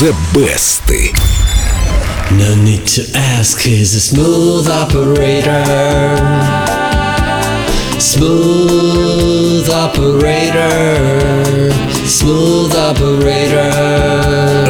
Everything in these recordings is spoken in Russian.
The Best. No need to ask, he's a smooth operator. Smooth operator. Smooth operator.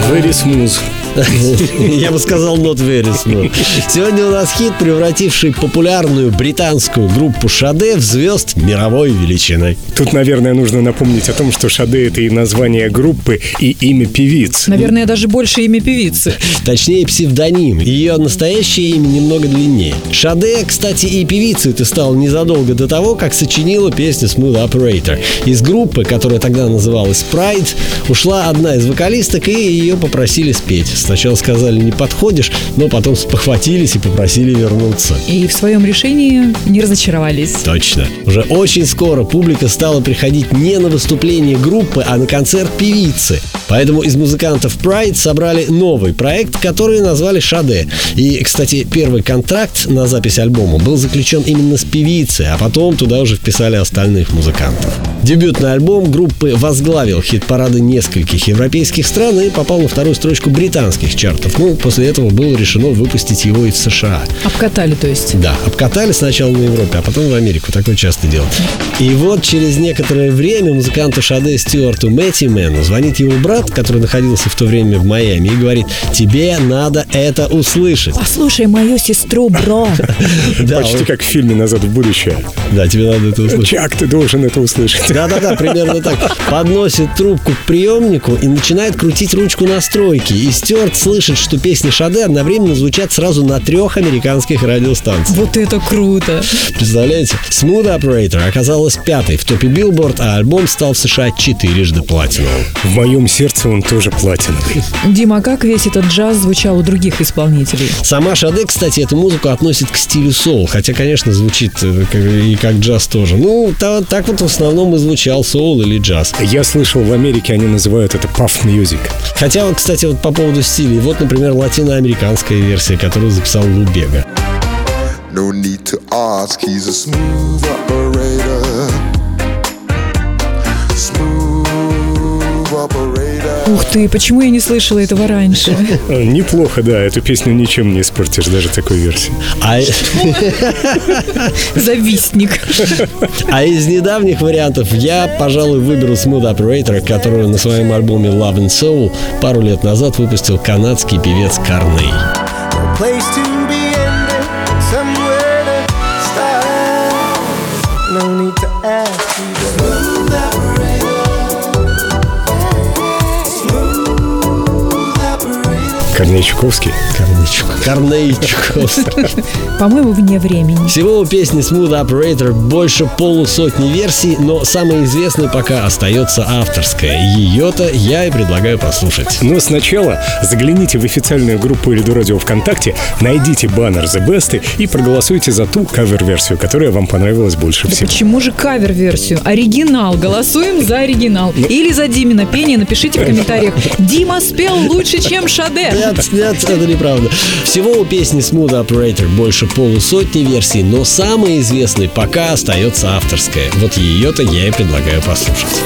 Very smooth. Я бы сказал not very smooth. Сегодня у нас хит, превративший популярную британскую группу Шаде в звезд мировой величины. Тут, наверное, нужно напомнить о том, что Шаде — это и название группы, и имя певиц. Наверное, даже больше имя певицы. Точнее, псевдоним. Ее настоящее имя немного длиннее. Шаде, кстати, и певицей ты стала незадолго до того, как сочинила песню Smooth Operator. Из группы, которая тогда называлась Pride, ушла одна из вокалисток, и ее попросили спеть. Сначала сказали, не подходишь, но потом спохватились и попросили вернуться. И в своем решении не разочаровались. Точно. Уже очень скоро публика стала приходить не на выступление группы, а на концерт певицы. Поэтому из музыкантов Pride собрали новый проект, который назвали Шаде. И, кстати, первый контракт на запись альбома был заключен именно с певицей, а потом туда уже вписали остальных музыкантов. Дебютный альбом группы возглавил хит-парады нескольких европейских стран и попал на вторую строчку британских чартов. Ну, после этого было решено выпустить его и в США. Обкатали, то есть. Да, обкатали сначала на Европе, а потом в Америку. Такое часто делают. И вот через некоторое время музыканту Шаде Стюарту Мэтти Мэну звонит его брат, который находился в то время в Майами, и говорит, тебе надо это услышать. Послушай мою сестру, бро. Почти как в фильме «Назад в будущее». да, тебе надо это услышать. Чак, ты должен это услышать. Да-да-да, примерно так. Подносит трубку к приемнику и начинает крутить ручку настройки. И Стюарт слышит, что песни Шаде одновременно звучат сразу на трех американских радиостанциях. Вот это круто. Представляете? Smooth Operator оказалась пятой в топе Billboard, а альбом стал в США четырежды платиновым. В моем сердце он тоже платиновый. Дима, а как весь этот джаз звучал у других исполнителей? Сама Шаде, кстати, эту музыку относит к стилю соул, хотя, конечно, звучит э, и как джаз тоже. Ну, та- так вот в основном и звучал соул или джаз. Я слышал, в Америке они называют это puff music. Хотя, вот, кстати, вот по поводу стилей, вот, например, латиноамериканская версия, которую записал Лубега. No need to ask, he's a smooth operator. Ух ты, почему я не слышала этого раньше? Неплохо, да, эту песню ничем не испортишь, даже такой версии. А, Завистник. а из недавних вариантов я, пожалуй, выберу Smooth Operator, которую на своем альбоме Love and Soul пару лет назад выпустил канадский певец Карней. No need to ask you operator. Корней Чуковский. Корнейчук. Корнейчук. По-моему, вне времени. Всего у песни Smooth Operator больше полусотни версий, но самой известной пока остается авторская. Ее-то я и предлагаю послушать. Но сначала загляните в официальную группу Эльду Радио ВКонтакте, найдите баннер The Best и проголосуйте за ту кавер-версию, которая вам понравилась больше всего. Почему же кавер-версию? Оригинал. Голосуем за оригинал. Ну. Или за Димина пение. Напишите в комментариях. Дима спел лучше, чем Шаде. Нет, нет, это неправда. Всего у песни Smooth Operator больше полусотни версий, но самой известной пока остается авторская. Вот ее-то я и предлагаю послушать.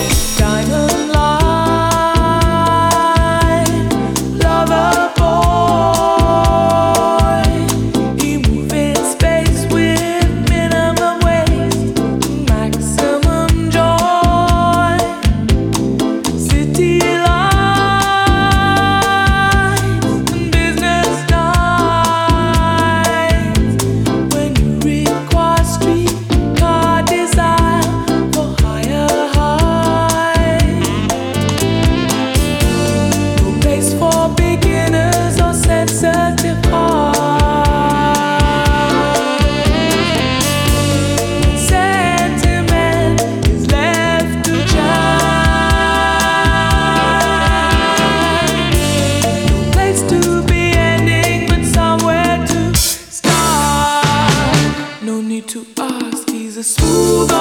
He's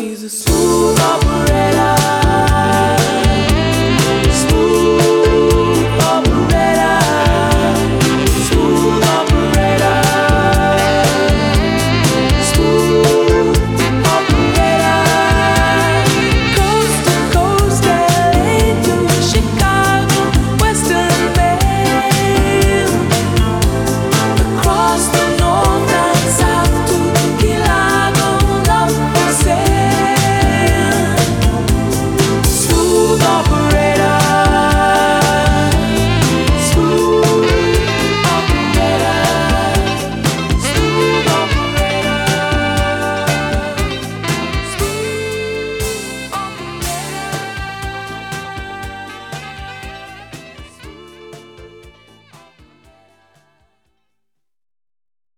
he's a smooth operator.